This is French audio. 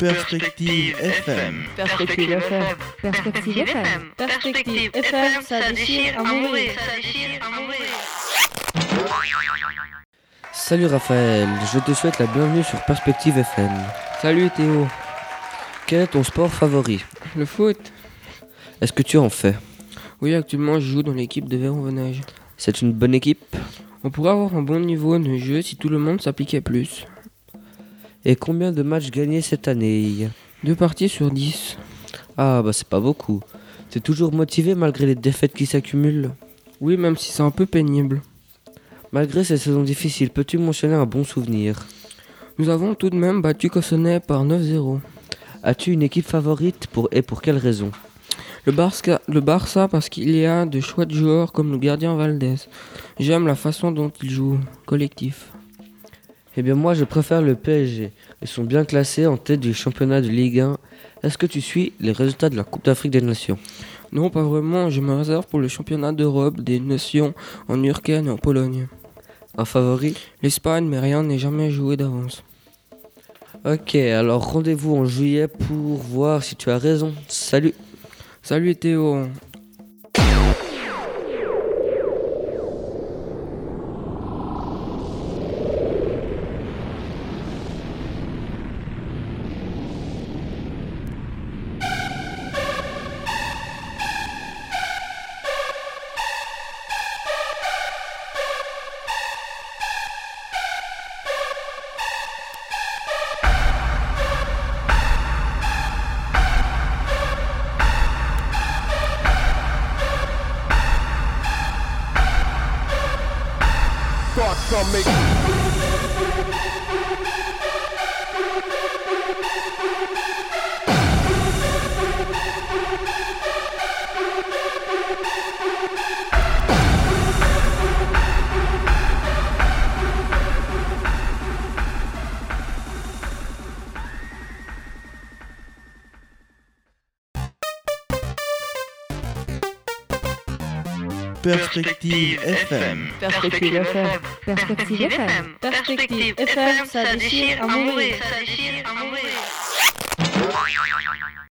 Perspective FM. Perspective FM. Perspective FM. Perspective FM, ça déchire à mourir. Salut Raphaël, je te souhaite la bienvenue sur Perspective FM. Salut Théo. Quel est ton sport favori? Le foot Est-ce que tu en fais? Oui, actuellement je joue dans l'équipe de Véronvenage. C'est une bonne équipe? On pourrait avoir un bon niveau de jeu si tout le monde s'appliquait plus. Et combien de matchs gagnés cette année Deux parties sur dix. Ah bah c'est pas beaucoup. T'es toujours motivé malgré les défaites qui s'accumulent Oui, même si c'est un peu pénible. Malgré ces saisons difficiles, peux-tu mentionner un bon souvenir? Nous avons tout de même battu Cossonay par 9-0. As-tu une équipe favorite pour et pour quelle raison? Le Barça, le Barça parce qu'il y a de chouettes joueurs comme le gardien Valdez. J'aime la façon dont il joue, collectif. Eh bien moi je préfère le PSG. Ils sont bien classés en tête du championnat de Ligue 1. Est-ce que tu suis les résultats de la Coupe d'Afrique des Nations? Non, pas vraiment, je me réserve pour le championnat d'Europe des nations en Urken et en Pologne. Un favori? L'Espagne, mais rien n'est jamais joué d'avance. Ok, alors rendez-vous en juillet pour voir si tu as raison. Salut Salut Théo. thoughts are making. Perspective FM. Perspective FM. Perspective FM. Perspective FM, ça déchire à mourir.